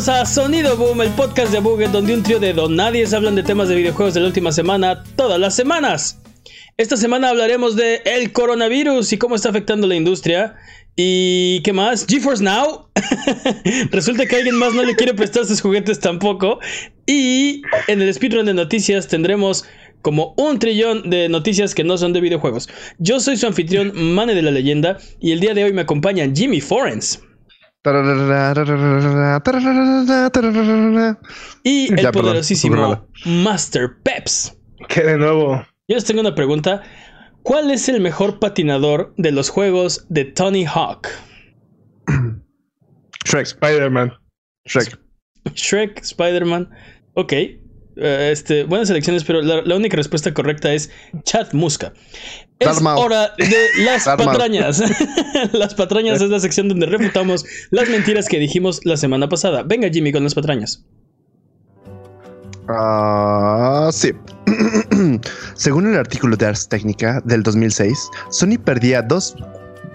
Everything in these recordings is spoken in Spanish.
Bienvenidos a Sonido Boom, el podcast de Buget donde un trío de donadies hablan de temas de videojuegos de la última semana todas las semanas. Esta semana hablaremos de el coronavirus y cómo está afectando la industria. ¿Y qué más? GeForce Now. Resulta que alguien más no le quiere prestar sus juguetes tampoco. Y en el speedrun de noticias tendremos como un trillón de noticias que no son de videojuegos. Yo soy su anfitrión, Mane de la Leyenda, y el día de hoy me acompaña Jimmy Forens. Y el Ya, perdón, poderosísimo perdón. Master Peps. Que de nuevo. Yo les tengo una pregunta. ¿Cuál es el mejor patinador de los juegos de Tony Hawk? Shrek, Spider-Man. Shrek. Shrek, Spider-Man. Ok. Eh, este, buenas elecciones, pero la, la única respuesta correcta es Chad Muska. Es hora de las patrañas. las patrañas es la sección donde refutamos las mentiras que dijimos la semana pasada. Venga, Jimmy, con las patrañas. Ah, sí. Según el artículo de Ars Technica del 2006, Sony perdía dos,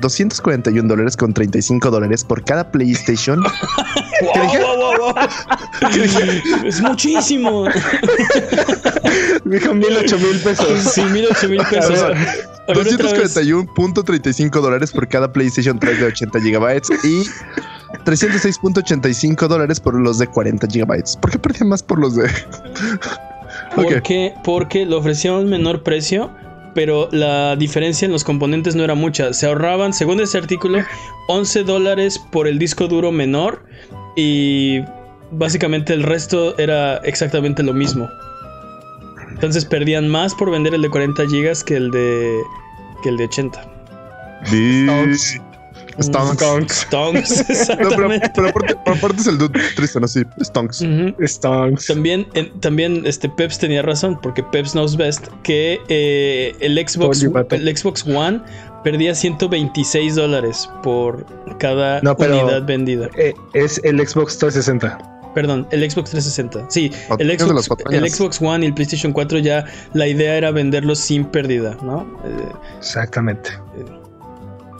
241 dólares con 35 dólares por cada PlayStation. ¿Qué dije? Es muchísimo. Dijo mil, ocho mil pesos. Sí, mil, ocho mil pesos. A ver, A ver, otra vez. 241.35 dólares por cada PlayStation 3 de 80 gigabytes y 306.85 dólares por los de 40 gigabytes. ¿Por qué perdía más por los de...? ¿Por Ok. qué? Porque lo ofrecían a un menor precio, pero la diferencia en los componentes no era mucha. Se ahorraban, según ese artículo, 11 dólares por el disco duro menor y básicamente el resto era exactamente lo mismo. Entonces perdían más por vender el de 40 gigas que el de que el de 80. Stonks. Stonks. Stonks. Stonks, No, pero, pero aparte, aparte es el dude triste, ¿no? Sí, Stonks. Stonks. También, en- también este Peps tenía razón, porque Peps knows best, que eh, el, Xbox, el Xbox One perdía 126 dólares por cada No, pero- unidad vendida. Eh, es el Xbox 360. Perdón, el Xbox 360. Sí, el Patrañas de las Xbox, patrañas. el Xbox One y el PlayStation 4 ya la idea era venderlos sin pérdida, ¿no? Eh, Exactamente.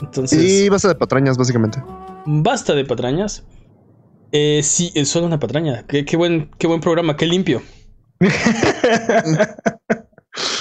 entonces, Y base de patrañas, básicamente. basta de patrañas. Eh, sí, es solo una patraña. Qué, qué buen, qué buen programa, qué limpio.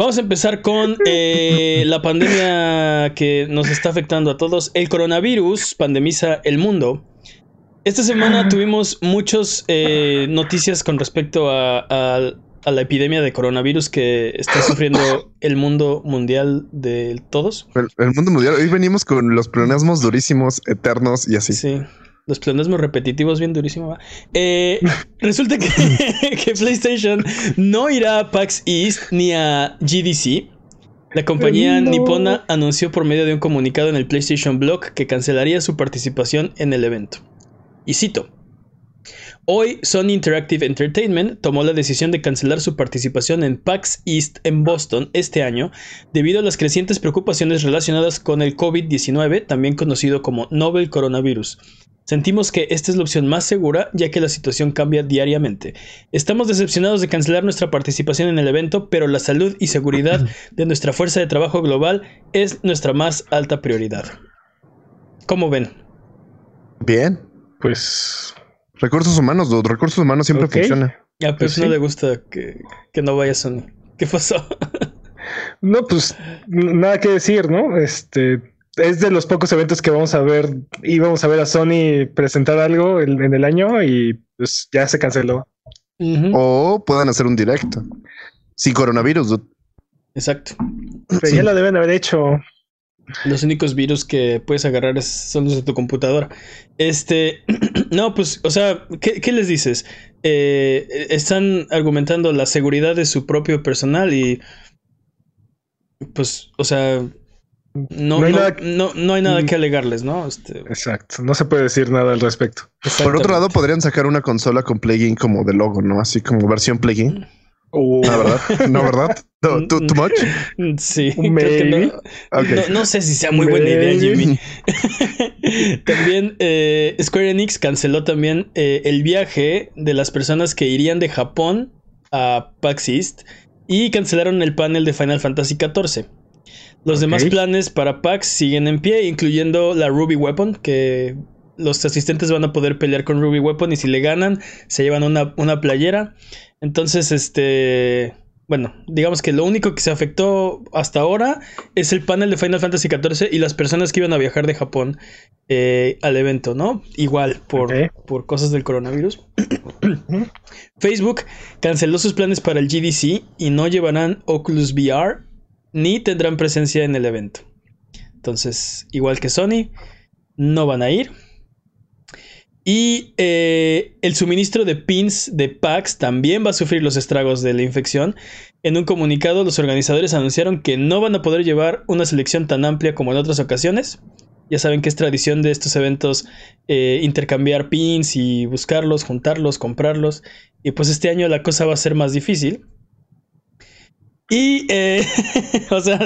Vamos a empezar con eh, la pandemia que nos está afectando a todos. El coronavirus pandemiza el mundo. Esta semana tuvimos muchas eh, noticias con respecto a, a- a la epidemia de coronavirus que está sufriendo el mundo mundial de todos. El, el mundo mundial. Hoy venimos con los pleonasmos durísimos, eternos y así. Sí. Los pleonasmos repetitivos, bien durísimo. ¿va? Eh, resulta que, que PlayStation no irá a PAX East ni a GDC. La compañía No. nipona anunció por medio de un comunicado en el PlayStation Blog que cancelaría su participación en el evento. Y cito. Hoy Sony Interactive Entertainment tomó la decisión de cancelar su participación en PAX East en Boston este año debido a las crecientes preocupaciones relacionadas con el COVID-19, también conocido como Novel Coronavirus. Sentimos que esta es la opción más segura ya que la situación cambia diariamente. Estamos decepcionados de cancelar nuestra participación en el evento, pero la salud y seguridad de nuestra fuerza de trabajo global es nuestra más alta prioridad. ¿Cómo ven? Bien. Pues. Recursos humanos, dude. Recursos humanos siempre Ok. funciona. A Pep Pues no sí. le gusta que, que no vaya Sony. ¿Qué pasó? No, pues nada que decir, ¿no? Este es de los pocos eventos que vamos a ver. Íbamos a ver a Sony presentar algo en, en el año y pues ya se canceló. O puedan hacer un directo. Sin coronavirus, dude. Exacto. Pero Sí. ya lo deben haber hecho. Los únicos virus que puedes agarrar es- son los de tu computadora. Este, no, pues, o sea, ¿qué, qué les dices? Eh, están argumentando la seguridad de su propio personal y, pues, o sea, no, No hay no- nada- no- no hay nada Mm. que alegarles, ¿no? Este, Exacto. No se puede decir nada al respecto. Por otro lado, podrían sacar una consola con plugin como de logo, ¿no? Así como versión plugin. Uh, Ah, ¿verdad? No, ¿verdad? No, ¿too, too much? Sí, creo que Maybe. no, no, no sé si sea muy buena idea. Jimmy. también eh, Square Enix canceló también eh, el viaje de las personas que irían de Japón a PAX East y cancelaron el panel de Final Fantasy XIV. Los demás planes para PAX siguen en pie, incluyendo la Ruby Weapon, que los asistentes van a poder pelear con Ruby Weapon y si le ganan se llevan una, una playera. Entonces, este... Bueno, digamos que lo único que se afectó hasta ahora es el panel de Final Fantasy XIV y las personas que iban a viajar de Japón eh, al evento, ¿no? Igual, por, por cosas del coronavirus. Facebook canceló sus planes para el GDC y no llevarán Oculus VR ni tendrán presencia en el evento. Entonces, igual que Sony, no van a ir. Y eh, el suministro de pins de PAX también va a sufrir los estragos de la infección. En un comunicado, los organizadores anunciaron que no van a poder llevar una selección tan amplia como en otras ocasiones. Ya saben que es tradición de estos eventos eh, intercambiar pins y buscarlos, juntarlos, comprarlos. Y pues este año la cosa va a ser más difícil. Y, eh, o sea,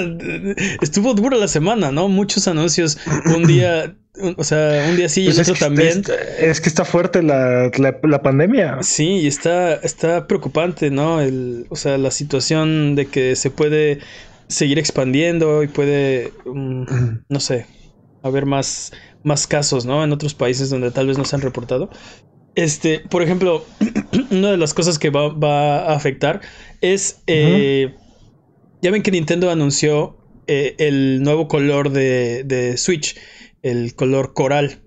estuvo dura la semana, ¿no? Muchos anuncios. Un día, un- o sea, un día sí y Pues el otro también. es- es que está fuerte la, la, la pandemia. Sí, y está, está preocupante, ¿no? El, o sea, la situación de que se puede seguir expandiendo y puede, mm, no sé, haber más, más casos, ¿no? En otros países donde tal vez no se han reportado. Este, por ejemplo, una de las cosas que va, va a afectar es, eh, ya ven que Nintendo anunció eh, el nuevo color de, de Switch, el color coral.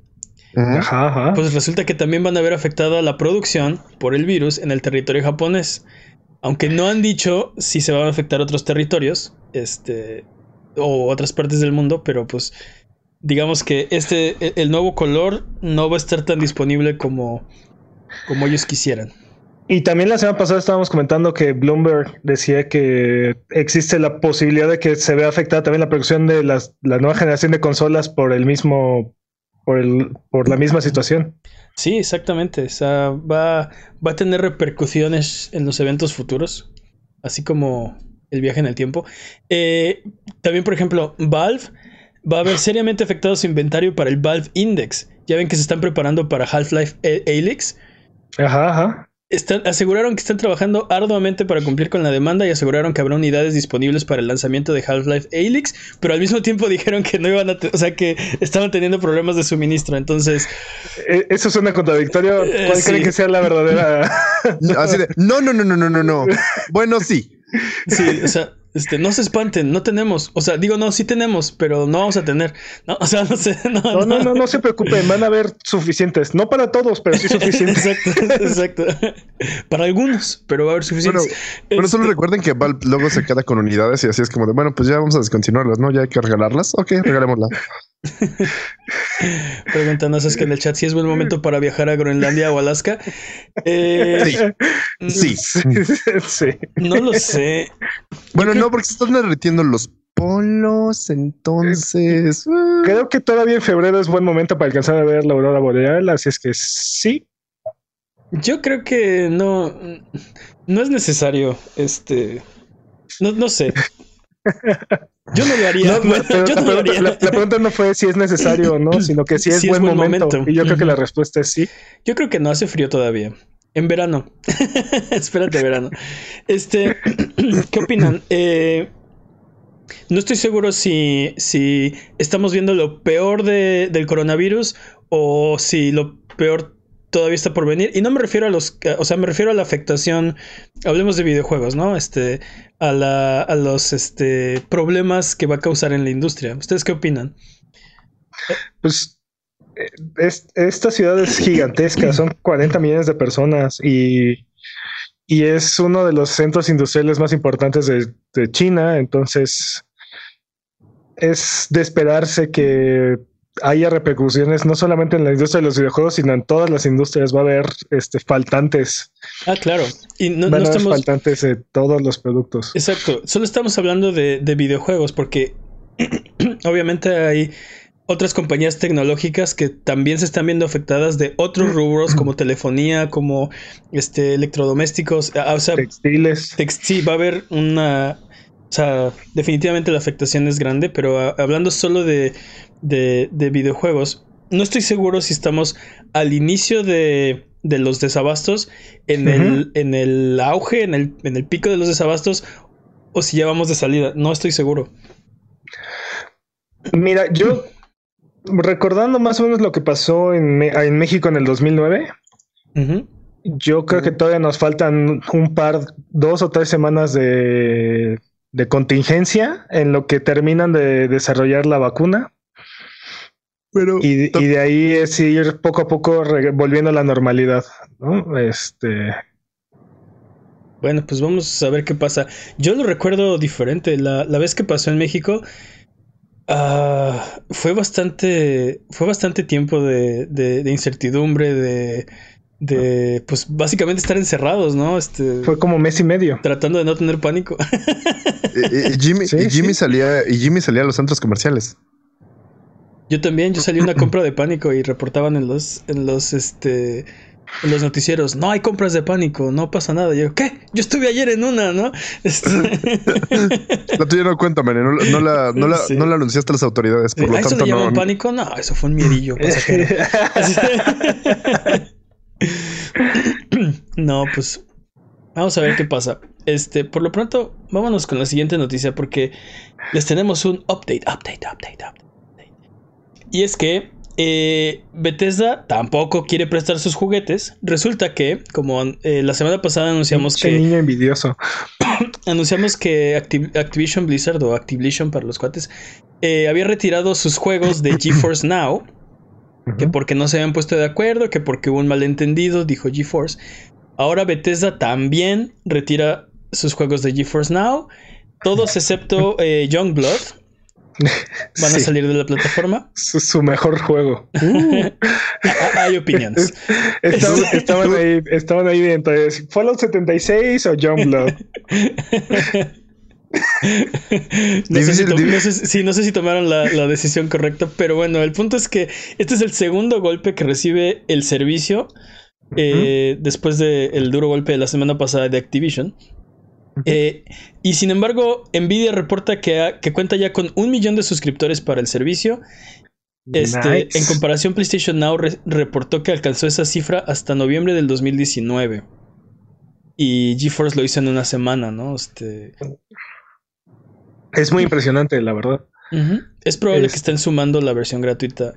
Ajá, ajá. Pues resulta que también van a haber afectado a la producción por el virus en el territorio japonés. Aunque no han dicho si se van a afectar otros territorios, este, o otras partes del mundo, pero pues digamos que este, e- el nuevo color no va a estar tan disponible como, como ellos quisieran. Y también la semana pasada estábamos comentando que Bloomberg decía que existe la posibilidad de que se vea afectada también la producción de las, la nueva generación de consolas por el mismo, por el, por la misma situación. Sí, exactamente. O sea, va, va a tener repercusiones en los eventos futuros, así como el viaje en el tiempo. Eh, también, por ejemplo, Valve va a ver seriamente afectado su inventario para el Valve Index. Ya ven que se están preparando para Half-Life A- Alyx. Ajá, ajá. Están, aseguraron que están trabajando arduamente para cumplir con la demanda y aseguraron que habrá unidades disponibles para el lanzamiento de Half-Life Alyx, pero al mismo tiempo dijeron que no iban a, o sea, que estaban teniendo problemas de suministro. Entonces, Eh, Eso suena contradictorio. Eh, ¿Cuál sí. creen que sea la verdadera? Así de, no, no, no, no, no, no, no. Bueno, sí. Sí, o sea, este, no se espanten, no tenemos. O sea, digo, no, sí tenemos, pero no vamos a tener. No, o sea, no sé. No, No, no, no, no se preocupen, van a haber suficientes. No para todos, pero sí suficientes. Exacto, exacto. Para algunos, pero va a haber Bueno, suficientes. bueno, solo Este, recuerden que Valve luego se queda con unidades y así es como de, bueno, pues ya vamos a descontinuarlas, ¿no? Ya hay que regalarlas. Ok, regalémoslas. Preguntan, ¿sabes que en el chat si es buen momento para viajar a Groenlandia o Alaska? Eh, Sí. Sí, sí. No lo sé. Bueno, creo- no, porque se están derritiendo los polos, entonces. ah. Creo que todavía en febrero es buen momento para alcanzar a ver la aurora boreal, así es que sí. Yo creo que no, no es necesario. Este, no, no sé. Yo no lo haría. No, Bueno, pero yo la, no lo pregunta, haría. la- la pregunta no fue si es necesario o no, sino que si es, Si es buen, momento. momento. Y yo creo que la respuesta es sí. Yo creo que no hace frío todavía. En verano. Espérate, verano. Este, ¿qué opinan? Eh, no estoy seguro si, si estamos viendo lo peor de- del coronavirus o si lo peor todavía está por venir. Y no me refiero a los, o sea, me refiero a la afectación. Hablemos de videojuegos, ¿no? Este, a, la, a los este, problemas que va a causar en la industria. ¿Ustedes qué opinan? Pues es- esta ciudad es gigantesca, son 40 millones de personas y, y es uno de los centros industriales más importantes de, de China, entonces es de esperarse que haya repercusiones no solamente en la industria de los videojuegos, sino en todas las industrias. Va a haber este, faltantes, Ah, claro. Y no, van no a haber estamos. faltantes de todos los productos. Exacto, solo estamos hablando de, de videojuegos porque obviamente hay otras compañías tecnológicas que también se están viendo afectadas de otros rubros como telefonía, como este electrodomésticos, o sea, textiles. sí, va a haber una, o sea, definitivamente la afectación es grande, pero hablando solo de, de, de, videojuegos, no estoy seguro si estamos al inicio de, de los desabastos, en, el, en el auge, en el, en el pico de los desabastos, o si ya vamos de salida. No estoy seguro. Mira, yo recordando más o menos lo que pasó en, en México en el 2009, yo creo que todavía nos faltan un par, dos o tres semanas de, de contingencia en lo que terminan de desarrollar la vacuna. Pero, y, y, de ahí es ir poco a poco volviendo a la normalidad, ¿no? Este. Bueno, pues vamos a ver qué pasa. Yo lo recuerdo diferente. La, la vez que pasó en México, uh, fue bastante. Fue bastante tiempo de, de, de incertidumbre, de. De, pues básicamente estar encerrados, ¿no? Este, fue como mes y medio. Tratando de no tener pánico. y, y, Jimmy, y Jimmy salía, y Jimmy salía a los centros comerciales. Yo también, yo salí una compra de pánico y reportaban en los, en los, este, en los noticieros, no hay compras de pánico, no pasa nada. Y yo, ¿qué? Yo estuve ayer en una, ¿no? Este... la tuya no cuenta, no, no, la, no, la, no la anunciaste a las autoridades, por lo ¿A tanto eso le llaman pánico? No, eso fue un miedillo pasajero. no, pues vamos a ver qué pasa. Este, por lo pronto, vámonos con la siguiente noticia porque les tenemos un update, update, update, update. Y es que eh, Bethesda tampoco quiere prestar sus juguetes. Resulta que, como eh, la semana pasada anunciamos que. niño envidioso. anunciamos que Activision Blizzard o Activision para los cuates eh, había retirado sus juegos de GeForce Now. Que porque no se habían puesto de acuerdo, que porque hubo un malentendido, dijo GeForce. Ahora Bethesda también retira sus juegos de GeForce Now. Todos excepto Youngblood, van a salir de la plataforma. Su, mejor juego. Hay opiniones. Estaban, ahí, estaban ahí dentro. ¿Fallout 76 o John Blood? no, sé si no, sé, no sé si tomaron la, la, decisión correcta, pero bueno, el punto es que este es el segundo golpe que recibe el servicio eh, después del duro golpe de la semana pasada de Activision. Eh, y sin embargo, Nvidia reporta que, que, cuenta ya con un millón de suscriptores para el servicio. Este, En comparación, PlayStation Now reportó que alcanzó esa cifra hasta noviembre del 2019. Y GeForce lo hizo en una semana, ¿no? Este... Es muy impresionante, la verdad. Es probable que estén sumando la versión gratuita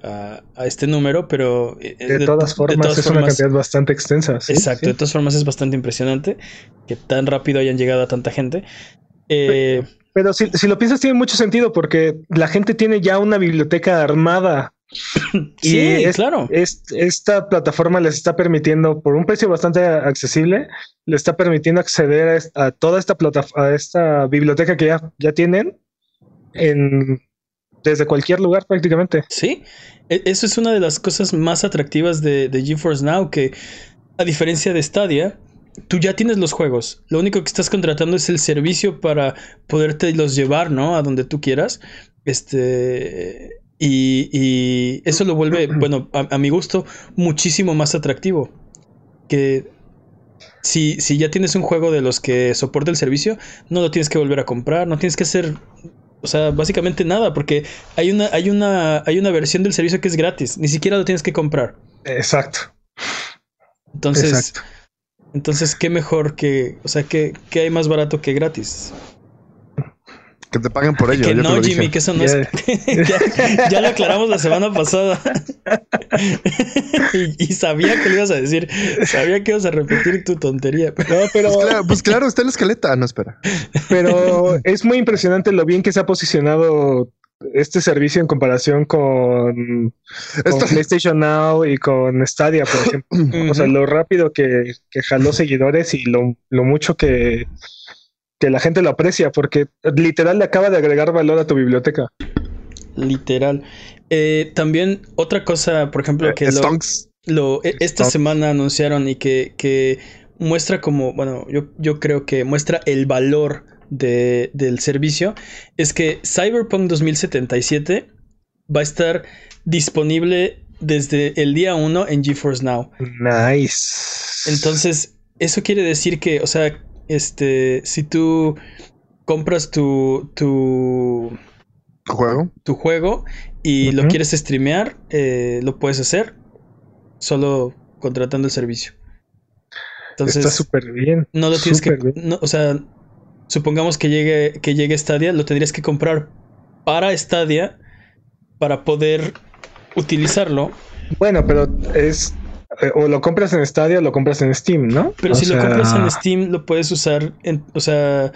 a, este número, pero eh, de, todas formas es una cantidad bastante extensa. exacto, de todas formas es bastante impresionante que tan rápido hayan llegado a tanta gente. Eh, pero, si, lo piensas tiene mucho sentido porque la gente tiene ya una biblioteca armada. sí, es, claro. esta plataforma les está permitiendo, por un precio bastante accesible, le está permitiendo acceder a, toda esta plataforma, a esta biblioteca que ya, ya tienen en, desde cualquier lugar prácticamente. Sí, e, eso es una de las cosas más atractivas de, de GeForce Now, que a diferencia de Stadia, tú ya tienes los juegos. Lo único que estás contratando es el servicio para poderte los llevar, ¿no? A donde tú quieras. Este. Y, y eso lo vuelve, bueno, a, a, mi gusto, muchísimo más atractivo. Que si, si ya tienes un juego de los que soporta el servicio, no lo tienes que volver a comprar, no tienes que hacer o sea, básicamente nada, porque hay una, hay una, hay una versión del servicio que es gratis, ni siquiera lo tienes que comprar. Exacto. Entonces, entonces, ¿qué mejor que, o sea, ¿qué, qué hay más barato que gratis? Que te paguen por ello. Que no, Jimmy, que eso no es. ya, lo aclaramos la semana pasada. y, sabía que lo ibas a decir. Sabía que ibas a repetir tu tontería. No, pero. Pues claro, pues claro, está en la escaleta. No, espera. Pero es muy impresionante lo bien que se ha posicionado este servicio en comparación con, PlayStation Now y con Stadia, por ejemplo. o sea, lo rápido que, que jaló seguidores y lo, lo mucho que que la gente lo aprecia porque literal le acaba de agregar valor a tu biblioteca. Literal. Eh, también otra cosa, por ejemplo, que lo, e, esta semana anunciaron y que, que, muestra como, bueno, yo, yo creo que muestra el valor de, del servicio, es que Cyberpunk 2077 va a estar disponible desde el día 1 en GeForce Now. Nice. Entonces, eso quiere decir que, o sea, este, si tú compras tu, tu, ¿Juego? tu juego y lo quieres streamear, eh, lo puedes hacer solo contratando el servicio. Entonces, Está súper bien. no lo tienes que, no, o sea, supongamos que llegue, que llegue Stadia, lo tendrías que comprar para Stadia para poder utilizarlo. Bueno, pero es. Eh, O lo compras en Stadia o lo compras en Steam, ¿no? Pero O si lo compras en Steam, lo puedes usar en, o sea,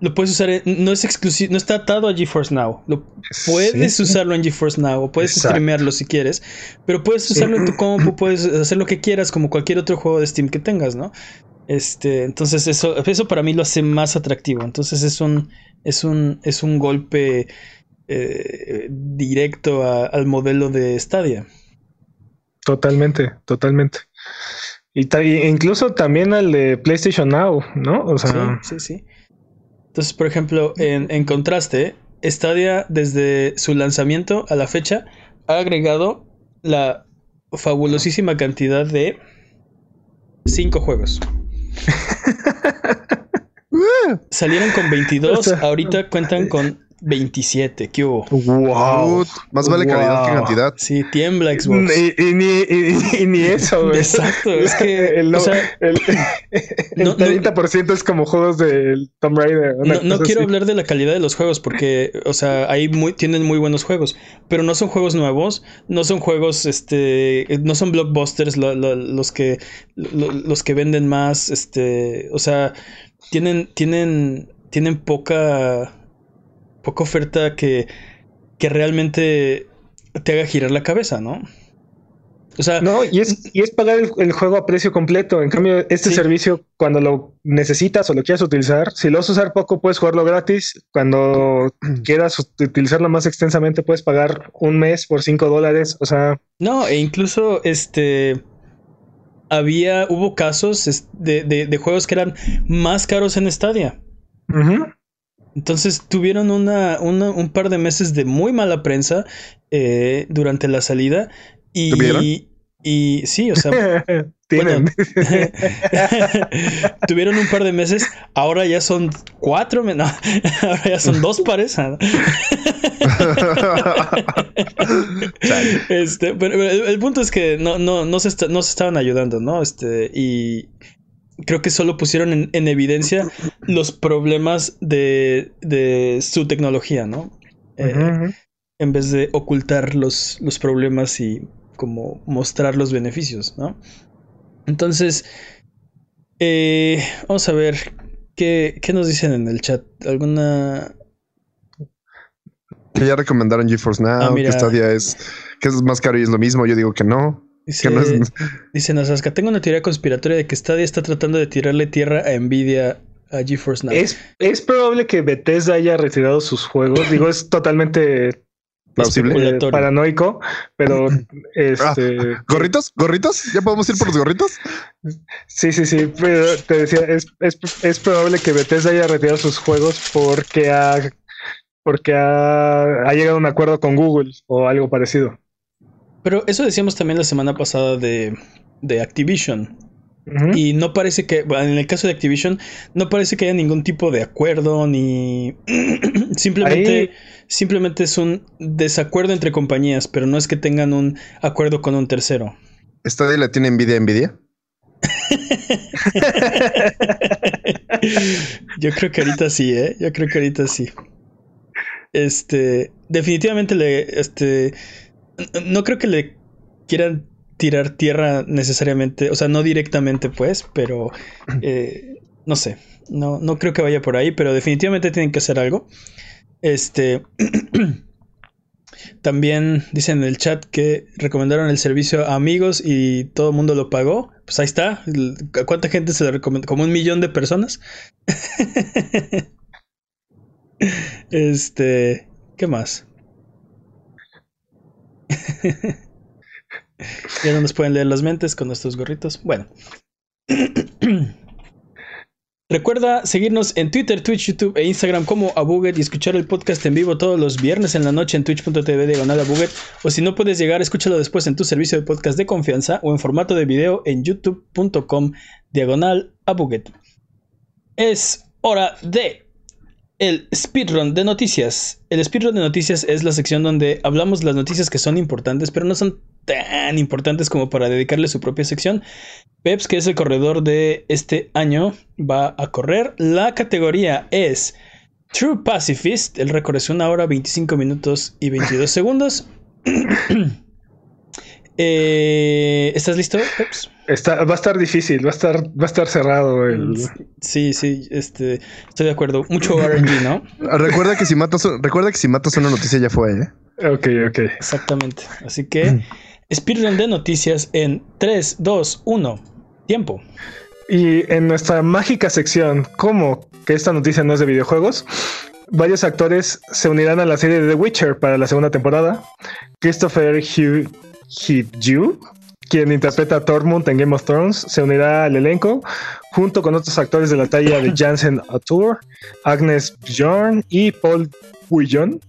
lo puedes usar en- no es exclusivo, no está atado a GeForce Now. Lo puedes sí. usarlo en GeForce Now o puedes Exacto. streamearlo si quieres, pero puedes Sí. usarlo en tu compu, puedes hacer lo que quieras como cualquier otro juego de Steam que tengas, ¿no? Este, entonces eso eso para mí lo hace más atractivo. Entonces es un es un es un golpe eh, directo a- al modelo de Stadia. Totalmente, totalmente. Y ta- incluso también al de PlayStation Now, ¿no? O sea, Sí, sí, sí. Entonces, por ejemplo, en, en contraste, Stadia desde su lanzamiento a la fecha ha agregado la fabulosísima cantidad de cinco juegos. Salieron con 22, O sea, ahorita cuentan con 27. ¿Qué hubo? wow. Más vale calidad que cantidad. Sí, tiembla Xbox. Y, y ni, y- y ni eso, güey. Exacto, es que, el, o sea, el, el no- no- 30% es como juegos del Tomb Raider. No, quiero así. hablar de la calidad de los juegos porque, o sea, ahí muy, tienen muy buenos juegos, pero no son juegos nuevos, no son juegos, este, no son blockbusters lo- lo- los que, lo- los que venden más, este, o sea, tienen, tienen, tienen poca, poca oferta que, que realmente te haga girar la cabeza, ¿no? O sea, No, y es, y es pagar el, el juego a precio completo. En cambio, este Sí. servicio, cuando lo necesitas o lo quieras utilizar, si lo vas a usar poco, puedes jugarlo gratis. Cuando quieras ut- utilizarlo más extensamente, puedes pagar un mes por 5 dólares. O sea, No, e incluso este. Había. Hubo casos de, de- de juegos que eran más caros en Stadia. ujú. Entonces tuvieron una, una- un par de meses de muy mala prensa eh, durante la salida. Y. ¿Tuvieron? Y sí, o sea, tienen. tuvieron un par de meses. Ahora ya son cuatro. no, ahora ya son dos pares. Chale. Este, pero pero el, el punto es que no, no, no, se está- no se estaban ayudando, ¿no? Este, y creo que solo pusieron en, en evidencia los problemas de, de su tecnología, ¿no? Eh. En vez de ocultar los, los problemas y como mostrar los beneficios, ¿no? Entonces, eh, vamos a ver qué, qué nos dicen en el chat. ¿Alguna Que ya recomendaron GeForce Now, Ah, que Stadia es, que es más caro y es lo mismo. Yo digo que no. Dice, Que no es- dice Nasaska, tengo una teoría conspiratoria de que Stadia está tratando de tirarle tierra a Nvidia a GeForce Now. Es, es probable que Bethesda haya retirado sus juegos. Digo, es totalmente Plausible. eh, paranoico, pero este. ¿Gorritos? ¿Gorritos? ¿Ya podemos ir por los gorritos? Sí, sí, sí, pero te decía, es, es, es probable que Bethesda haya retirado sus juegos porque ha, porque ha, ha llegado a un acuerdo con Google o algo parecido. Pero eso decíamos también la semana pasada de, de Activision. Y no parece que, bueno, en el caso de Activision, no parece que haya ningún tipo de acuerdo ni... simplemente, Ahí- simplemente es un desacuerdo entre compañías, pero no es que tengan un acuerdo con un tercero. ¿Stadia le tiene envidia a envidia? Yo creo que ahorita sí, ¿eh? Yo creo que ahorita sí. Este, definitivamente le, este, no creo que le quieran tirar tierra necesariamente, o sea, no directamente pues, pero eh, no sé, no, no creo que vaya por ahí, pero definitivamente tienen que hacer algo. Este, también dicen en el chat que recomendaron el servicio a amigos y todo el mundo lo pagó. Pues ahí está. ¿A cuánta gente se lo recomendó? Como un millón de personas. este, ¿qué más? ya no nos pueden leer las mentes con nuestros gorritos. Bueno. Recuerda seguirnos en Twitter, Twitch, YouTube e Instagram como Abuget y escuchar el podcast en vivo todos los viernes en la noche en twitch.tv diagonal Abuget. O si no puedes llegar, escúchalo después en tu servicio de podcast de confianza o en formato de video en youtube.com diagonal Abuget. Es hora de el speedrun de noticias. El speedrun de noticias es la sección donde hablamos las noticias que son importantes, pero no son tan importantes como para dedicarle su propia sección. Peps, que es el corredor de este año, va a correr. La categoría es True Pacifist. El récord es una hora, 25 minutos y 22 segundos. Eh, ¿Estás listo, Peps? Está, va a estar difícil, va a estar, va a estar cerrado el. Sí, sí, este, estoy de acuerdo. Mucho RNG, ¿no? recuerda que si matas, recuerda que si matas una noticia ya fue, ¿eh? Ok, ok. Exactamente. Así que speedrun de noticias en 3, 2, 1. Tiempo. Y en nuestra mágica sección, ¿cómo que esta noticia no es de videojuegos? Varios actores se unirán a la serie de The Witcher para la segunda temporada. Christopher Hugh Hee-ju, quien interpreta a Tormund en Game of Thrones, se unirá al elenco junto con otros actores de la talla de Jansen Atour, Agnes Bjorn y Paul Guillon.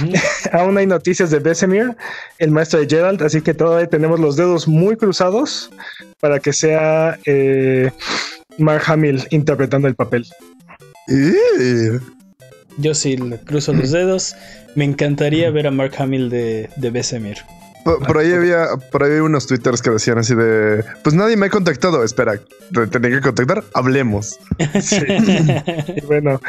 Aún hay noticias de Besemir, el maestro de Gerald, así que todavía tenemos los dedos muy cruzados para que sea eh, Mark Hamill interpretando el papel. Yo sí le cruzo los dedos. Me encantaría ver a Mark Hamill de, de Besemir. Por, ahí había, por ahí unos twitters que decían así de, pues nadie me ha contactado. Espera, tenía que contactar. Hablemos. Sí. bueno,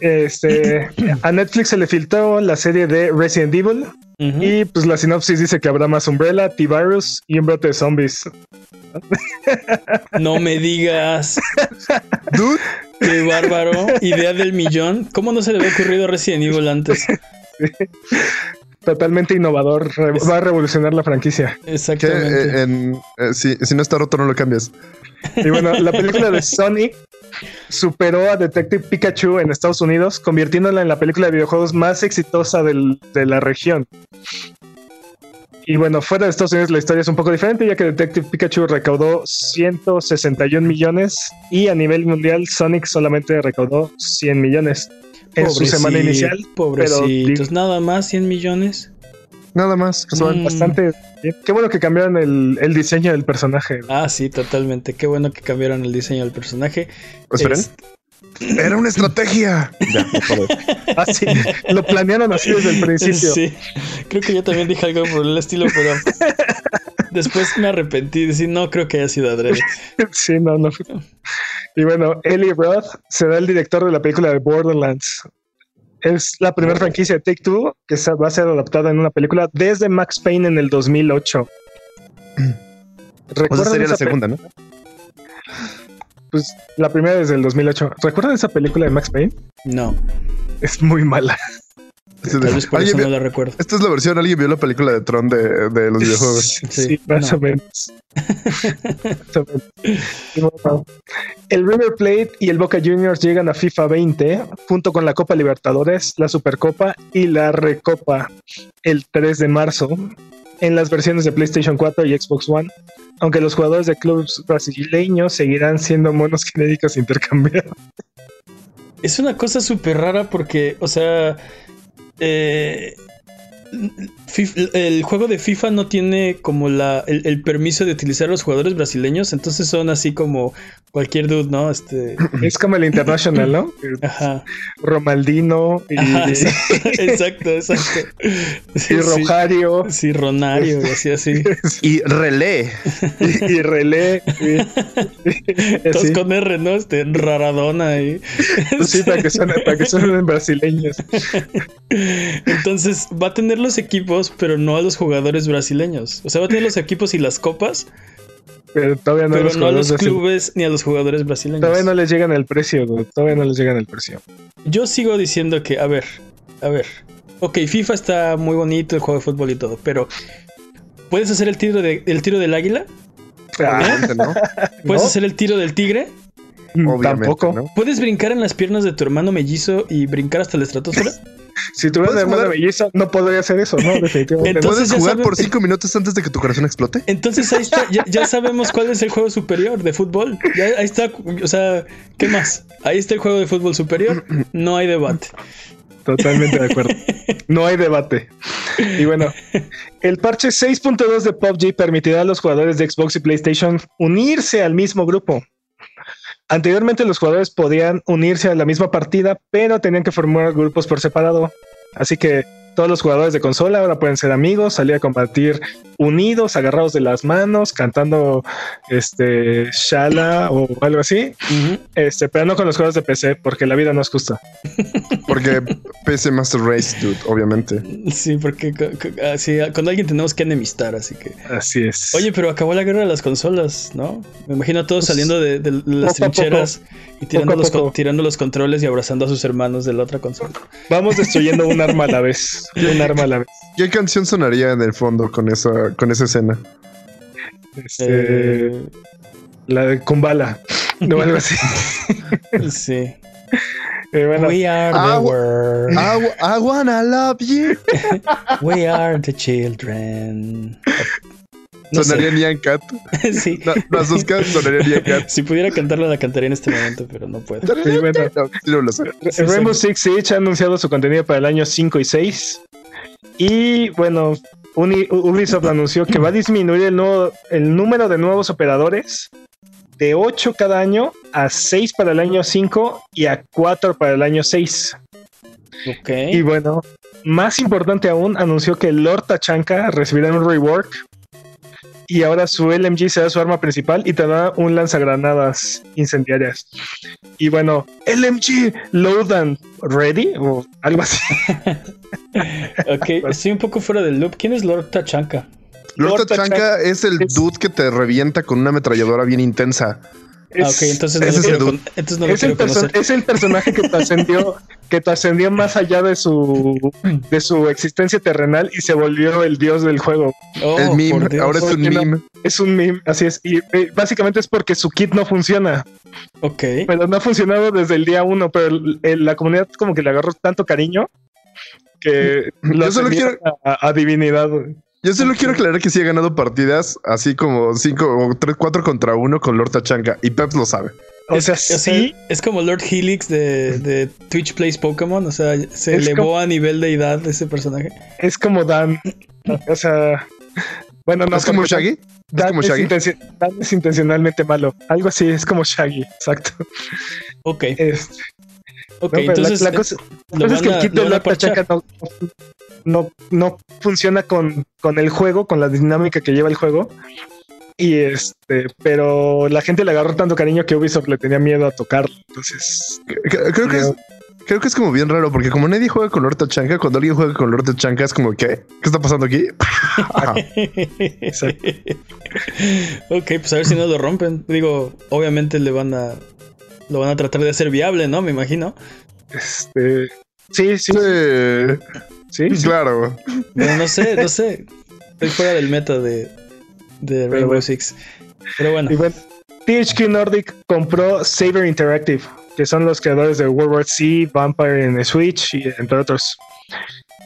este, a Netflix se le filtró la serie de Resident Evil y pues la sinopsis dice que habrá más Umbrella, T-Virus y un brote de zombies. No me digas. Dude. Qué bárbaro. Idea del millón. ¿Cómo no se le había ocurrido Resident Evil antes? Totalmente innovador. va a revolucionar la franquicia. Exactamente. Eh, eh, si, no está roto, no lo cambias. Y bueno, la película de Sonic superó a Detective Pikachu en Estados Unidos, convirtiéndola en la película de videojuegos más exitosa de la región. Y bueno, fuera de Estados Unidos la historia es un poco diferente, ya que Detective Pikachu recaudó 161 millones y a nivel mundial Sonic solamente recaudó 100 millones en su semana inicial. Pobrecitos, nada más 100 millones. Nada más. Son mm. bastante Qué bueno que cambiaron el, diseño del personaje. Ah, sí, totalmente. Qué bueno que cambiaron el diseño del personaje. Esperen. Era una estrategia. ah, sí. Lo planearon así desde el principio. Sí. Creo que yo también dije algo por el estilo, pero después me arrepentí. Decir, no creo que haya sido adrede. sí, no, no. Y bueno, Eli Roth será el director de la película de Borderlands. Es la primera franquicia de Take Two que va a ser adaptada en una película desde Max Payne en el 2008. ¿Recuerdan sería la segunda, ¿no? Pues la primera desde el 2008. ¿Recuerdan esa película de Max Payne? No. Es muy mala. Tal vez por eso no la recuerdo. Esta es la versión, alguien vio la película de Tron de, de los videojuegos. Sí, más, o menos. el River Plate y el Boca Juniors llegan a FIFA 20 junto con la Copa Libertadores, la Supercopa y la Recopa el 3 de marzo en las versiones de PlayStation 4 y Xbox One, aunque los jugadores de clubes brasileños seguirán siendo monos genéricos intercambiados. Es una cosa súper rara porque, o sea, eh, el juego de FIFA no tiene como la, el, permiso de utilizar a los jugadores brasileños, entonces son así como cualquier dude, ¿no? Este... Es como el International, ¿no? Ajá. Romaldino. Y... exacto, exacto. y Rojario. Sí, Ronario, así, así. Y Relé. y, Relé. Todos con R, ¿no? Este, Raradona. Y... sí, para que suenen, para que suenen brasileños. Entonces va a tener los equipos, pero no a los jugadores brasileños. O sea, va a tener los equipos y las copas. Pero todavía no, a los, clubes ni a los jugadores brasileños. Todavía no les llegan el precio, Todavía no les llegan el precio. Yo sigo diciendo que, a ver, a ver. Ok, FIFA está muy bonito, el juego de fútbol y todo, pero ¿puedes hacer el tiro, de, el tiro del águila? ¿Puedes hacer el tiro del tigre? Obviamente, Tampoco. ¿no? ¿Puedes brincar en las piernas de tu hermano mellizo y brincar hasta la estratosfera? Si tuviera una ¿Puedes hermana jugar? melliza, no podría hacer eso, ¿no? Definitivamente. Entonces- ¿Puedes jugar sabe- por cinco minutos antes de que tu corazón explote? Entonces ahí está, ya, ya sabemos cuál es el juego superior de fútbol. Ya, ahí está, o sea, ¿qué más? Ahí está el juego de fútbol superior, no hay debate. Totalmente de acuerdo. No hay debate. Y bueno, el parche 6.2 de PUBG permitirá a los jugadores de Xbox y PlayStation unirse al mismo grupo. Anteriormente los jugadores podían unirse a la misma partida, pero tenían que formar grupos por separado. Así que todos los jugadores de consola ahora pueden ser amigos, salir a compartir unidos, agarrados de las manos, cantando este Shala o algo así. Este, pero no con los juegos de PC, porque la vida no es justa. Porque PC Master Race, dude, obviamente. Sí, porque co- co- así, con alguien tenemos que enemistar, así que. Así es. Oye, pero acabó la guerra de las consolas, ¿no? Me imagino a todos Pues, saliendo de, de las poco trincheras y tirando Poco a los, con- poco. tirando los controles y abrazando a sus hermanos de la otra consola. Vamos destruyendo un arma a la vez. Un arma a la vez. ¿Qué canción sonaría en el fondo con esa, con esa escena? Este, Eh, La de Kumbala. No, algo así. sí. Eh, bueno, We are the Ah, world. I, I wanna love you. We are the children. No. Sonaría Nyan Cat. sí. No, las dos Cat sonaría Nyan Cat. Si pudiera cantarla, la cantaría en este momento, pero no puedo. Sí, bueno. No, no. Sí, Rainbow sí. Six Siege ha anunciado su contenido para el año 5 y 6. Y bueno, Uni- Ubisoft anunció que va a disminuir el, nuevo- el número de nuevos operadores de 8 cada año a 6 para el año 5 y a 4 para el año 6. Ok. Y bueno, más importante aún, anunció que Lord Tachanka recibirá un rework. Y ahora su LMG será su arma principal y tendrá un lanzagranadas incendiarias. Y bueno, LMG Load and Ready o algo así. Ok, estoy un poco fuera del loop. ¿Quién es Lord Tachanka? Lord Lord Tachanka es el es- dude que te revienta con una ametralladora bien intensa. ah, ok, entonces no, es lo quiero, con- entonces no lo es, el quiero conocer. es el personaje que trascendió que trascendió más allá de su de su existencia terrenal y se volvió el dios del juego. Oh, el meme, Dios. ahora es un no- meme. Es un meme, así es. Y eh, básicamente es porque su kit no funciona. Ok. Pero no ha funcionado desde el día uno, pero el- el- la comunidad como que le agarró tanto cariño que lo Yo solo ascendieron a, a divinidad. Yo solo quiero aclarar que sí ha ganado partidas así como 5 o 3, 4 contra 1 con Lord Tachanka. Y Peps lo sabe. O Es- sea, o sea, sí, es como Lord Helix de, de Twitch Plays Pokémon. O sea, se Es elevó como- a nivel de edad ese personaje. es como Dan. O sea, bueno, no ¿Es como Shaggy? ¿Es Dan como es, Shaggy? intenci- Dan es intencionalmente malo. Algo así, es como Shaggy, exacto. Ok, Este, ok. no, la- entonces, la, eh, cosa, la cosa es que el kit de van a Lord parchar. Tachanka no, no, no funciona con, con el juego, con la dinámica que lleva el juego. Y este, pero la gente le agarró tanto cariño que Ubisoft le tenía miedo a tocarlo. Entonces, Creo creo que es, creo que es como bien raro porque como nadie juega con Lord Tachanka, cuando alguien juega con Lord Tachanka es como ¿qué? ¿Qué está pasando aquí? Ok, pues a ver si no lo rompen. Digo, obviamente le van a. Lo van a tratar de hacer viable, ¿no? Me imagino. este, sí, sí, Sí, sí, sí. claro. No sé, no sé. Estoy fuera del meta de, de Rainbow. Six. Pero bueno. Y bueno, THQ Nordic compró Saber Interactive, que son los creadores de World War Z, Vampire en Switch y entre otros.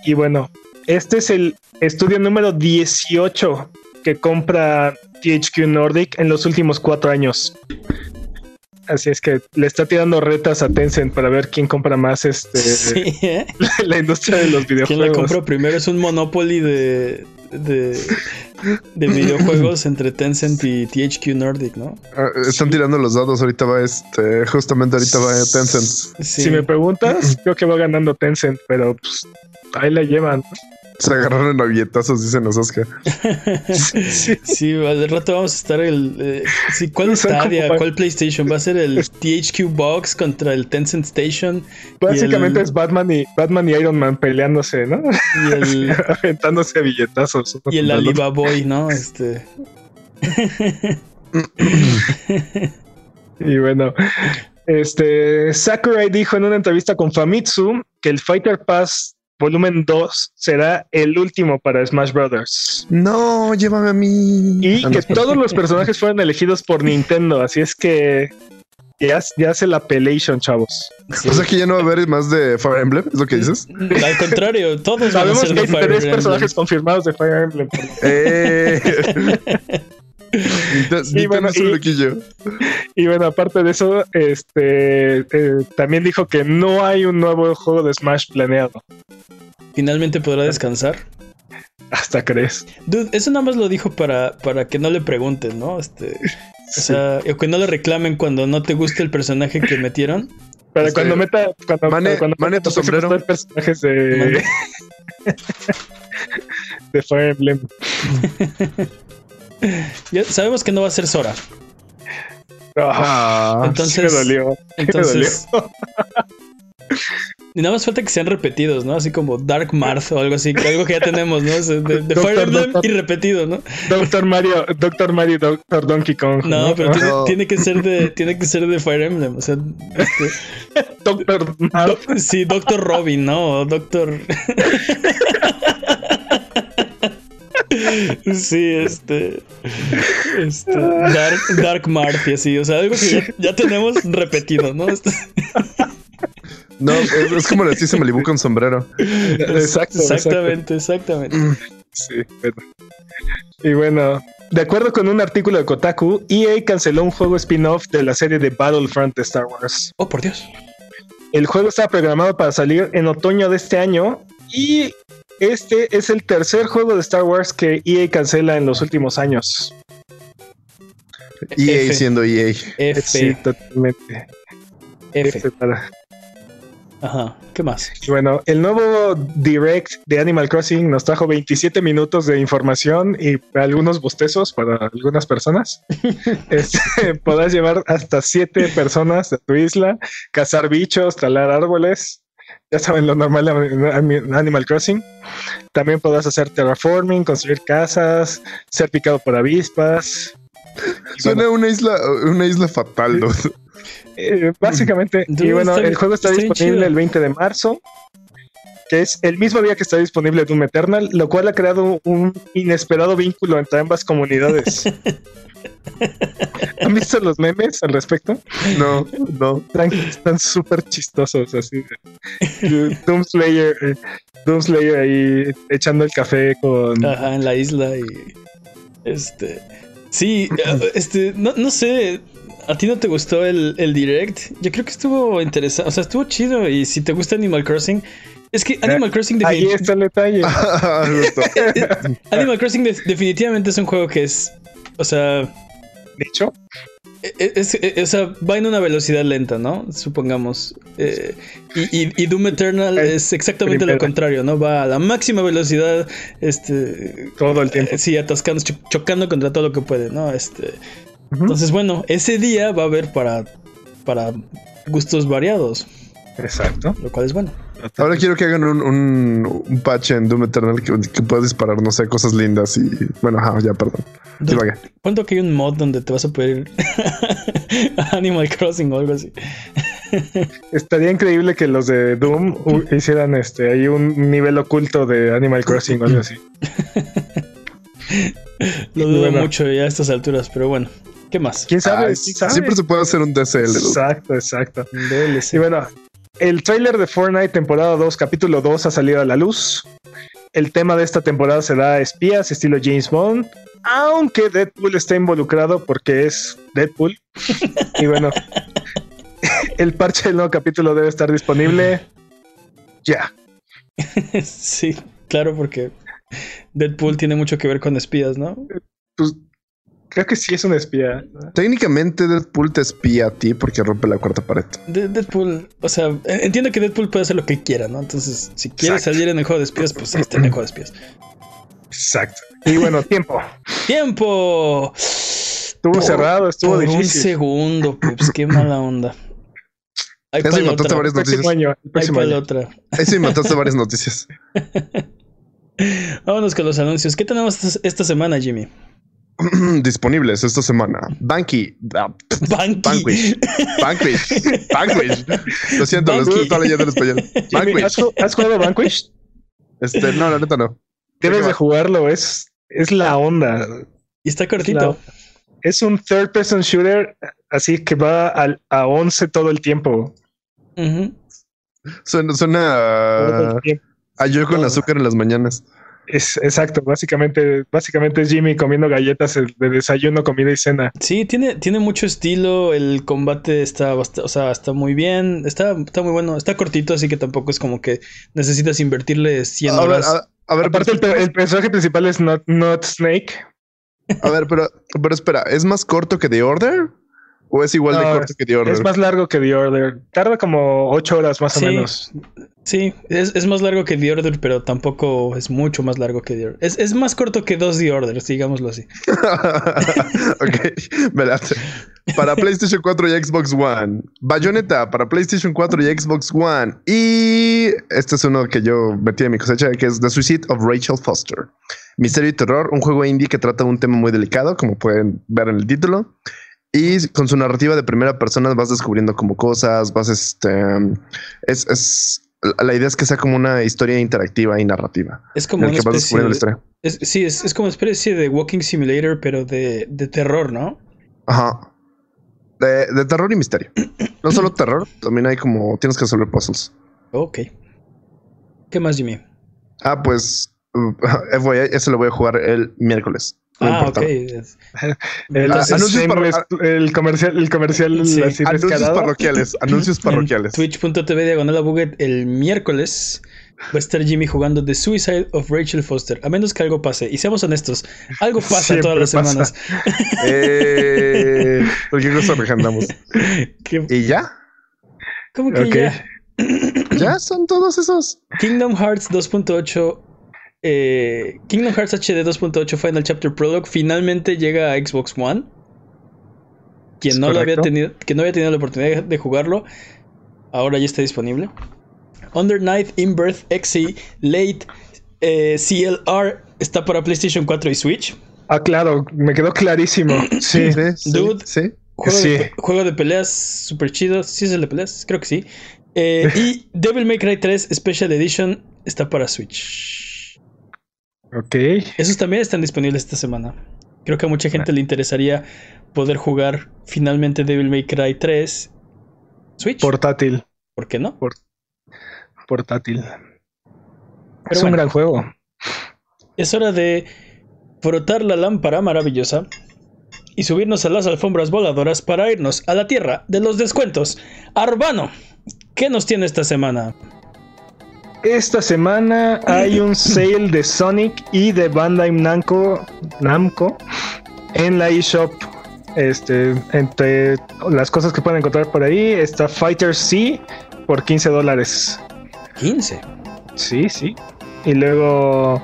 Y bueno, este es el estudio número 18 que compra THQ Nordic en los últimos cuatro años. Así es que le está tirando retas a Tencent para ver quién compra más este, Sí, ¿eh? la industria de los ¿Quién la videojuegos. compra primero? Es un Monopoly de, de, de videojuegos entre Tencent y THQ Nordic, ¿no? Ah, están tirando los dados. Ahorita va este, justamente ahorita va Tencent. Sí. Si me preguntas, creo que va ganando Tencent, pero pues, ahí la llevan. Se agarraron a billetazos, dicen los Oscar. Sí. Sí, al rato vamos a estar el. eh, sí, ¿Cuál Stadia? pa- ¿Cuál PlayStation? ¿Va a ser el THQ Box contra el Tencent Station? Básicamente Y el- es Batman y Batman y Iron Man peleándose, ¿no? Y el, Aventándose billetazos. uno y el contra otro. Alibaba Boy, ¿no? Este. Y bueno, este Sakurai dijo en una entrevista con Famitsu que el Fighter Pass Volumen 2 será el último para Smash Brothers. No, llévame a mí. Y Ah, que no. todos los personajes fueron elegidos por Nintendo, así es que ya, ya hace la pelation, chavos. Sí. O sea que ya no va a haber más de Fire Emblem, es lo que dices. Al contrario, todos van a Sabemos ser que de hay Fire tres Emblem. personajes confirmados de Fire Emblem. Eh. Bueno, es un y- loquillo. Y bueno, aparte de eso, este eh, también dijo que no hay un nuevo juego de Smash planeado. Finalmente podrá descansar. Hasta crees. Dude, eso nada más lo dijo para, para que no le pregunten, ¿no? Este, o sea, o que no le reclamen cuando no te guste el personaje que metieron. Para Este, cuando meta, cuando, Mane- cuando Mane, meta tu sombrero. personajes de, de Fire Emblem. Ya sabemos que no va a ser Sora. Ah, Entonces- sí me dolió. Entonces. Y nada más falta que sean repetidos, ¿no? Así como Dark Marth o algo así, algo que ya tenemos, ¿no? De, de Fire Doctor, Emblem doctor. y repetido, ¿no? Doctor Mario, Doctor Mario, Doctor Donkey Kong. No, pero tiene, No. tiene que ser de, tiene que ser de Fire Emblem. O sea, este, Doctor Mario. doc- sí, Doctor Robin, ¿no? Doctor. Sí, este. Este. Dark, Dark Marth y así. O sea, algo que ya, ya tenemos repetido, ¿no? Este- no, es, es como les dice Malibu con sombrero. Exacto, Exactamente, exactamente. Sí, bueno. Y bueno, de acuerdo con un artículo de Kotaku, EA canceló un juego spin-off de la serie de Battlefront de Star Wars. Oh, por Dios. El juego está programado para salir en otoño de este año y este es el tercer juego de Star Wars que EA cancela en los últimos años. EA F. siendo EA. F. Sí, totalmente. F. F para- Ajá. ¿Qué más? Bueno, el nuevo Direct de Animal Crossing nos trajo 27 minutos de información y algunos bostezos para algunas personas. Este, podrás llevar hasta 7 personas a tu isla, cazar bichos, talar árboles. Ya saben lo normal de Animal Crossing. También podrás hacer terraforming, construir casas, ser picado por avispas. Suena bueno, una isla, una isla fatal, eh, básicamente, y bueno, está- el juego está, disponible chido. el 20 de marzo, que es el mismo día que está disponible Doom Eternal, lo cual ha creado un inesperado vínculo entre ambas comunidades. ¿Han visto los memes al respecto? No, no. Están- Están súper chistosos, así. de- Doom Slayer, eh, Doom Slayer ahí echando el café con... Ajá, en la isla y. Este. Sí, este. No, no sé. ¿A ti no te gustó el, el direct? Yo creo que estuvo interesante. O sea, estuvo chido. Y si te gusta Animal Crossing. Es que Animal Crossing Ahí defini- está el detalle. Animal Crossing de- definitivamente es un juego que es. O sea. De hecho, e- es- e- o sea, va en una velocidad lenta, ¿no? Supongamos. Eh, y, y- y Doom Eternal es exactamente lo contrario, ¿no? Va a la máxima velocidad. Este. todo el tiempo. eh, sí, atascando, cho- chocando contra todo lo que puede, ¿no? Este. Entonces, bueno, ese día va a haber para, para gustos variados, Exacto. lo cual es bueno. Ahora quiero que hagan un, un, un patch en Doom Eternal que, que pueda disparar, no sé, cosas lindas y. Bueno, ajá, ya, perdón. ¿Cuánto que hay un mod donde te vas a poder ir a Animal Crossing o algo así? Estaría increíble que los de Doom hicieran este ahí un nivel oculto de Animal Crossing o algo así. Lo dudo Bueno. mucho ya a estas alturas, pero bueno. ¿Qué más? ¿Quién sabe? Ay, ¿Quién sabe? Siempre se puede hacer un dude. Exacto, exacto. DLC. Y bueno, el tráiler de Fortnite temporada 2, capítulo 2 ha salido a la luz. El tema de esta temporada será espías, estilo James Bond, aunque Deadpool está involucrado porque es Deadpool. y bueno, el parche del nuevo capítulo debe estar disponible ya. sí, claro, porque Deadpool tiene mucho que ver con espías, ¿no? Pues, creo que sí es un espía. Técnicamente Deadpool te espía a ti porque rompe la cuarta pared. De- Deadpool, o sea, en- entiendo que Deadpool puede hacer lo que quiera, ¿no? Entonces, si quiere Exacto. salir en el juego de espías, pues ahí está en el juego de espías. Exacto. Y bueno, tiempo. ¡Tiempo! Estuvo Por- cerrado, estuvo por un difícil. segundo, pues qué mala onda. Hay Eso para y mataste otra. varias noticias. año. Hay año. otra. Sí mataste varias noticias. Vámonos con los anuncios. ¿Qué tenemos esta semana, Jimmy? Disponibles esta semana. Banky. Banqui. Banquish. Banquish. Banquish. Lo siento, lo estoy leyendo en español. Jimmy, ¿has, Banquish. has jugado Vanquish? Este, no, la neta no. Debes ¿Qué de jugarlo, es, es la onda. Y está cortito. Es un third person shooter, así que va al- a, 11 todo el tiempo. Suena, suena tiempo. a yo con azúcar en las mañanas. Es exacto, básicamente, básicamente es Jimmy comiendo galletas de desayuno, comida y cena. Sí, tiene, tiene mucho estilo. El combate está o sea, está muy bien. Está, está muy bueno. Está cortito, así que tampoco es como que necesitas invertirle 100 A ver, horas. a, a ver, Aparte, el, el personaje principal es Not, Not Snake. a ver, pero, pero espera, ¿es más corto que The Order? ¿O es igual de corto que The Order? Es más largo que The Order. Tarda como 8 horas más Sí. o menos. Sí, es, es más largo que The Order, pero tampoco es mucho más largo que The Order. Es, es más corto que dos The Orders, digámoslo así. ok, me late. Para PlayStation 4 y Xbox One. Bayonetta para PlayStation 4 y Xbox One. Y este es uno que yo metí en mi cosecha, que es The Suicide of Rachel Foster. Misterio y terror, un juego indie que trata un tema muy delicado, como pueden ver en el título. Y con su narrativa de primera persona vas descubriendo como cosas, vas este... Es, es, la idea es que sea como una historia interactiva y narrativa. Es como En una que vas especie la historia. es- Sí, es, es como una especie de Walking Simulator, pero de, de terror, ¿no? Ajá. De, de terror y misterio. No solo terror, también hay como tienes que resolver puzzles. Ok. ¿Qué más, Jimmy? Ah, pues uh, FYI, ese lo voy a jugar el miércoles. No ah, ok. Es- El, ese anuncios para- el comercial, el comercial Sí. así Anuncios parroquiales, anuncios parroquiales. Twitch.tv diagonal a Buget el miércoles va a estar Jimmy jugando The Suicide of Rachel Foster. A menos que algo pase. Y seamos honestos, algo pasa Siempre todas las pasa. semanas. Eh, cualquier cosa regendamos. ¿Qué- ¿Y ya? ¿Cómo que Ok. ya? Ya son todos esos. Kingdom Hearts 2.8. eh, Kingdom Hearts HD 2.8 Final Chapter Prologue finalmente llega a Xbox One. Quien no, lo había tenido, que no había tenido la oportunidad de jugarlo, ahora ya está disponible. Under Night, Inbirth, XE, Late, eh, CLR está para PlayStation 4 y Switch. Ah, claro, me quedó clarísimo. Sí. Dude. sí. Juego, Sí. de, pe- juego de peleas super chido. ¿Sí es el de peleas? Creo que sí. Eh, y Devil May Cry 3 Special Edition está para Switch. Ok. Esos también están disponibles esta semana. Creo que a mucha gente le interesaría poder jugar finalmente Devil May Cry 3 Switch. Portátil. ¿Por qué no? Portátil. Pero es un gran juego. Es hora de frotar la lámpara maravillosa y subirnos a las alfombras voladoras para irnos a la tierra de los descuentos. Arbano, ¿qué nos tiene esta semana? Esta semana hay un sale de Sonic y de Bandai Namco, Namco en la eShop. Este, entre las cosas que pueden encontrar por ahí está Fighter C por 15 dólares. 15. Sí, sí. Y luego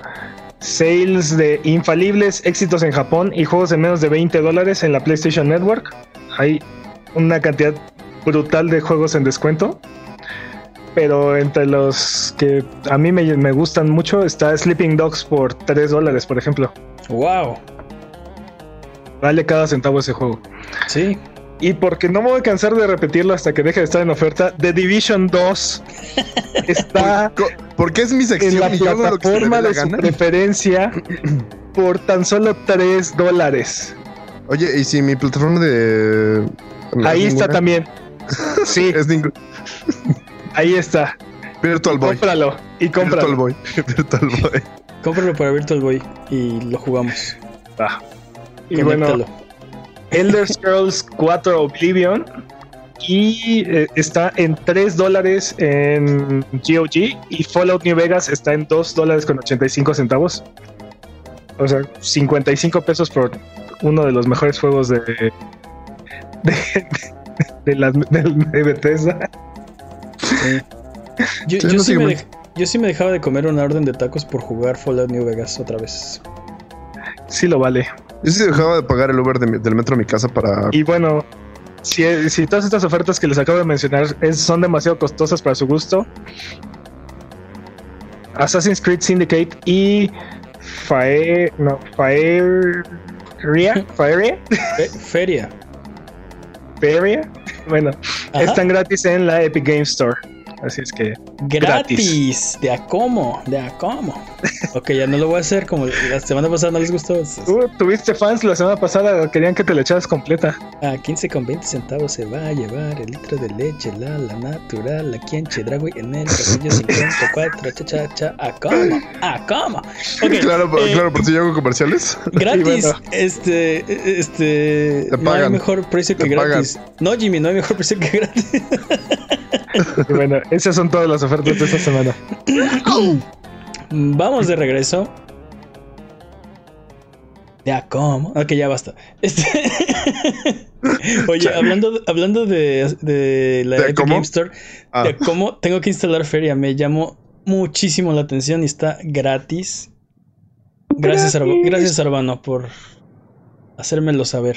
sales de infalibles, éxitos en Japón y juegos de menos de 20 dólares en la PlayStation Network. Hay una cantidad brutal de juegos en descuento. Pero entre los que a mí me, me gustan mucho está Sleeping Dogs por 3 dólares, por ejemplo. Wow. Vale cada centavo ese juego. Sí. Y porque no me voy a cansar de repetirlo hasta que deje de estar en oferta, The Division 2 está Porque es mi en sección la y yo hago lo que se me dé plataforma la de su gana. preferencia por tan solo 3 dólares. Oye, y si mi plataforma de. no Ahí es está ninguna? también. Sí, Es ningún. Ahí está. Virtual Boy. Cómpralo y Virtual cómpralo. Boy. Virtual Boy. Cómpralo para Virtual Boy y lo jugamos. Ah. Y bueno. Elder Scrolls 4 Oblivion. Y eh, está en 3 dólares en GOG. Y Fallout New Vegas está en 2 dólares con 85 centavos. O sea, 55 pesos por uno de los mejores juegos de. de, de, las- de- de Bethesda. Sí. Yo, Sí, yo no sí me yo sí me dejaba de comer una orden de tacos por jugar Fallout New Vegas otra vez. Sí lo vale. Yo sí dejaba de pagar el Uber de mi- del metro a mi casa para. Y bueno, si, si todas estas ofertas que les acabo de mencionar es- son demasiado costosas para su gusto, Assassin's Creed Syndicate y Fae, no, Faeria, Faeria, Fe- feria. Bueno, Ajá. están gratis en la Epic Game Store. Así es que Gratis. De a cómo. De a cómo. ok, ya no lo voy a hacer como la semana pasada no les gustó. tú tuviste fans la semana pasada, querían que te la echaras completa. A 15 con 20 centavos se va a llevar el litro de leche, la, la natural, la quienche, dragui en el pasillo 54, cha, cha, cha, a cómo, a cómo. Okay, claro, eh, claro, por si yo hago comerciales. Gratis, este, este, no hay mejor precio que gratis. No, Jimmy, no hay mejor precio que gratis. bueno, esas son todas las ofertas de esta semana. Vamos de regreso. Ya, ¿cómo? Ok, ya basta. Este... Oye, hablando, hablando de, de la Epic Game Store, ah. de cómo tengo que instalar Feria, me llamó muchísimo la atención y está gratis. Gracias, gracias, gracias Arbano, por hacérmelo saber.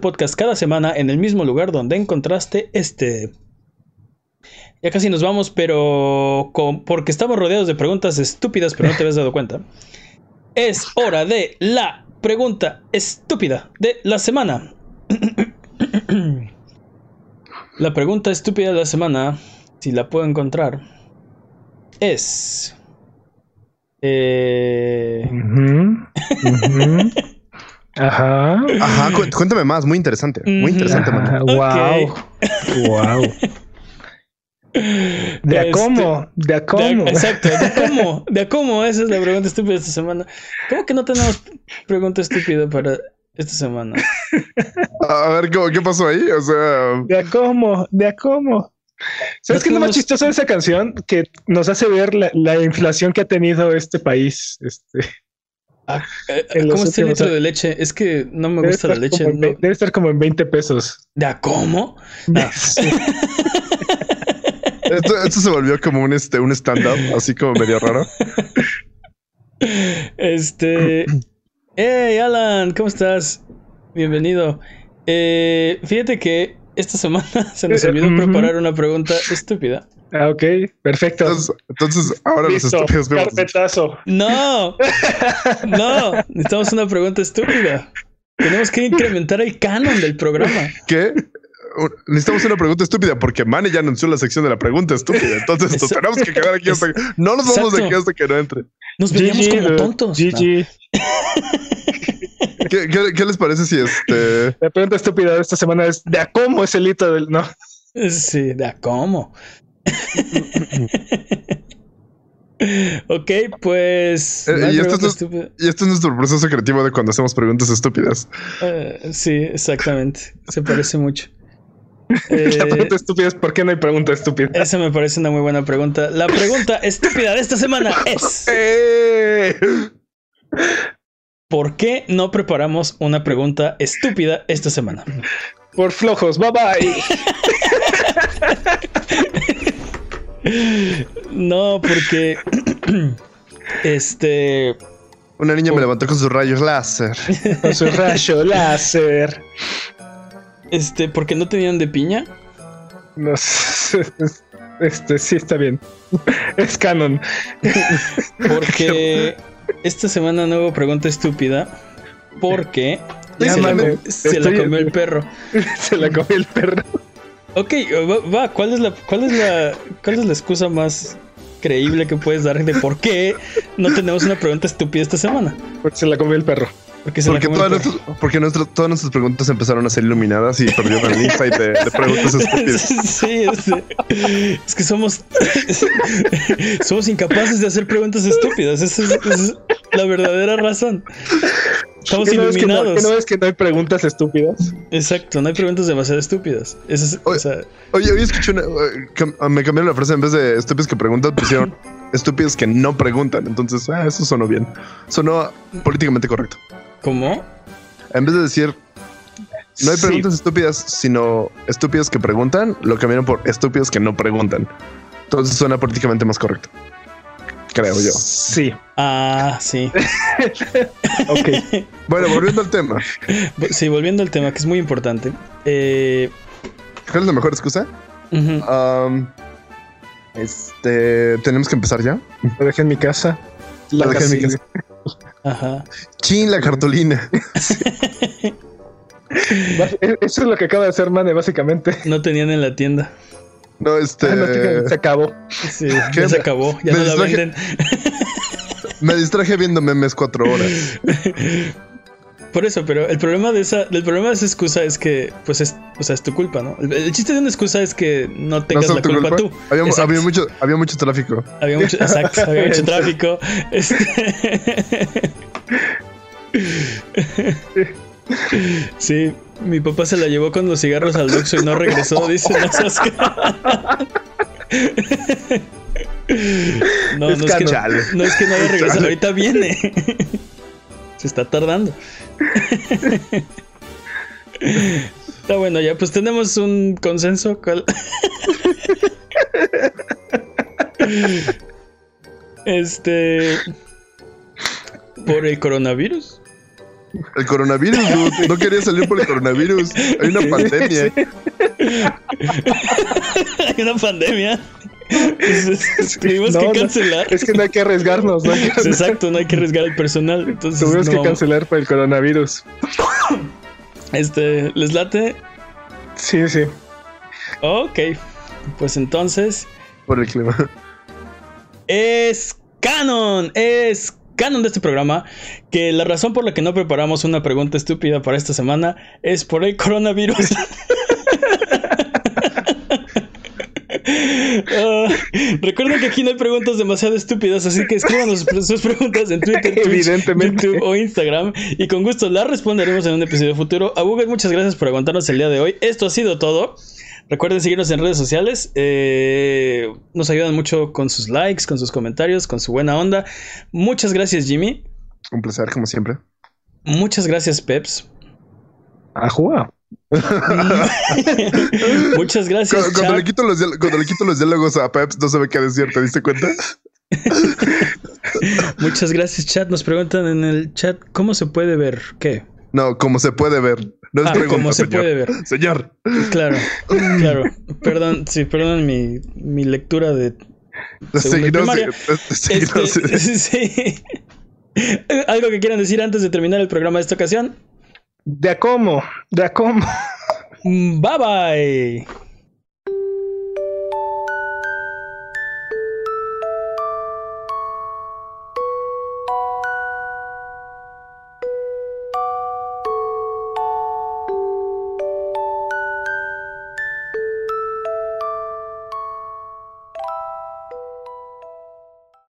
podcast cada semana en el mismo lugar donde encontraste este. Ya casi nos vamos, pero porque estamos rodeados de preguntas estúpidas, pero no te habías dado cuenta. Es hora de la pregunta estúpida de la semana. la pregunta estúpida de la semana, si la puedo encontrar, es... Eh... Ajá. Ajá, cuéntame más, muy interesante. Muy interesante, Wow. Wow. ¿De a este, cómo? ¿De a cómo? exacto, ¿de a cómo? ¿De a cómo? Esa es la pregunta estúpida de esta semana. ¿Cómo que no tenemos pregunta estúpida para esta semana? A ver, ¿qué pasó ahí? O sea... ¿De a cómo? ¿De a cómo? ¿Sabes qué es lo más chistoso de esa canción? Que nos hace ver la, la inflación que ha tenido este país. Este... Ah, eh, ¿Cómo está el litro de leche? Es que no me gusta la leche. Debe estar como en 20 pesos. ¿De cómo? Ah. esto, se volvió como un, este, un stand-up, así como medio raro. Este. ¡Hey, Alan! ¿Cómo estás? Bienvenido. Eh, fíjate que esta semana se nos olvidó preparar una pregunta estúpida. Ah, ok, perfecto. Entonces, ahora los estúpidos Carpetazo. No, no, necesitamos una pregunta estúpida. Tenemos que incrementar el canon del programa. ¿Qué? Necesitamos una pregunta estúpida porque Manny ya anunció la sección de la pregunta estúpida. Entonces nos tenemos que quedar aquí hasta que... No nos vamos de aquí hasta que no entre. Nos veríamos como tontos. GG. ¿Qué, qué, les parece si este. La pregunta estúpida de esta semana es: ¿de a cómo es el hito del.? No. Sí, de a cómo. ok, pues. Eh, y, esto es, nuestro proceso creativo de cuando hacemos preguntas estúpidas. Eh, sí, exactamente. Se parece mucho. la pregunta estúpida es: ¿por qué no hay pregunta estúpida? Esa me parece una muy buena pregunta. La pregunta estúpida de esta semana es: ¿Por qué no preparamos una pregunta estúpida esta semana? Por flojos, bye bye. No, porque. este. Una niña me levantó con sus rayos láser. con su rayo láser. Este, porque no tenían de piña. No sé. Este, sí está bien. Es canon. Porque esta semana no hubo pregunta estúpida. Porque se, la, comió el perro. se la comió el perro. Ok, va, ¿cuál es la, cuál es la, cuál es la excusa más creíble que puedes dar de por qué no tenemos una pregunta estúpida esta semana? Porque se la comió el perro. Porque, todas, porque todas nuestras preguntas empezaron a ser iluminadas y perdieron el insight de, de preguntas estúpidas. Sí, es, es, que somos somos incapaces de hacer preguntas estúpidas. Esa es, la verdadera razón. Estamos iluminados. No, es que no hay preguntas estúpidas? Exacto, no hay preguntas demasiado estúpidas. oye, oye, escuché una, eh, me cambiaron la frase en vez de estúpidas que preguntan, pusieron estúpidos que no preguntan. Entonces, ah, eso sonó bien. Sonó políticamente correcto. ¿Cómo? En vez de decir No hay Sí. preguntas estúpidas, sino estúpidos que preguntan, lo cambiaron por estúpidos que no preguntan. Entonces suena políticamente más correcto. Creo yo. Sí. Ah, sí. Ok. Bueno, volviendo al tema. Sí, volviendo al tema, que es muy importante. Eh, ¿Cuál es la mejor excusa? Um, este, tenemos que empezar ya. Lo dejé en mi casa. Lo dejé en mi casa. Ajá. Chin, la cartulina. Eso es lo que acaba de hacer Mane, básicamente. No tenían en la tienda. No, este. Ah, no, fíjate, se acabó. Sí, ya se acabó, ya Me no la distraje. venden. Me distraje viendo memes cuatro horas. Por eso, pero el problema de esa, el problema de esa excusa es que, pues es, o sea, es tu culpa, ¿no? El, el chiste de una excusa es que no tengas la culpa, culpa? tú. Había, mucho, había mucho tráfico. Había mucho, exacto, había mucho tráfico. Este- Sí, mi papá se la llevó con los cigarros al Oxxo y no regresó, dice no ca- No, no es, que, Chale. no es que no haya regresado, ahorita viene. Se está tardando. Está bueno, ya pues tenemos un consenso. ¿cuál? Este. Por el coronavirus. El coronavirus, dude. No quería salir por el coronavirus. Hay una pandemia. Hay una pandemia. Tuvimos No, que no, cancelar. Es que no hay que arriesgarnos. ¿no? Exacto, no hay que arriesgar el personal. Entonces, Tuvimos no que cancelar por el coronavirus. Este, ¿les late? Sí, sí. Ok. Pues entonces. Por el clima. Es canon, es canon de este programa que la razón por la que no preparamos una pregunta estúpida para esta semana es por el coronavirus. Ah, recuerden que aquí no hay preguntas demasiado estúpidas, así que escríbanos sus preguntas en Twitter, Twitch, Evidentemente. YouTube o Instagram y con gusto las responderemos en un episodio futuro. A Google, muchas gracias por aguantarnos el día de hoy. Esto ha sido todo. Recuerden seguirnos en redes sociales. eh, nos ayudan mucho con sus likes, con sus comentarios, con su buena onda. Muchas gracias, Jimmy. Un placer, como siempre. Muchas gracias, Peps. Ajua. Muchas gracias, Cuando, cuando le quito los, cuando le quito los diálogos a Peps, no sabe qué decir. ¿Te diste cuenta? Muchas gracias, chat. Nos preguntan en el chat cómo se puede ver. ¿Qué? No, como se puede ver. No es Ah, pregunta, cómo se señor. puede ver. Señor. Claro, claro. Perdón, sí, perdón mi, mi lectura de primaria. seguinos- Este, sí. ¿Algo que quieran decir antes de terminar el programa de esta ocasión? De a cómo. De a cómo. Bye bye.